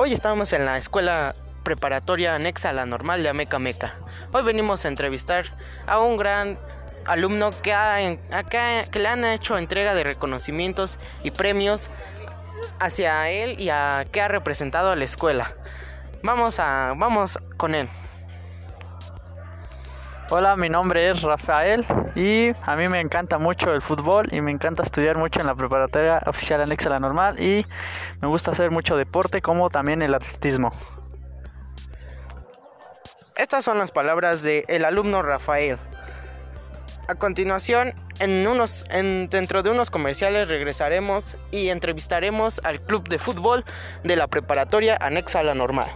Hoy estamos en la escuela preparatoria anexa a la normal de Ameca Meca. Hoy venimos a entrevistar a un gran alumno que, que le han hecho entrega de reconocimientos y premios hacia él y a que ha representado a la escuela. Vamos a vamos con él. Hola, mi nombre es Rafael y a mí me encanta mucho el fútbol y me encanta estudiar mucho en la preparatoria oficial anexa a la normal y me gusta hacer mucho deporte como también el atletismo. Estas son las palabras del el alumno Rafael. A continuación, en unos, en, dentro de unos comerciales regresaremos y entrevistaremos al club de fútbol de la preparatoria anexa a la normal.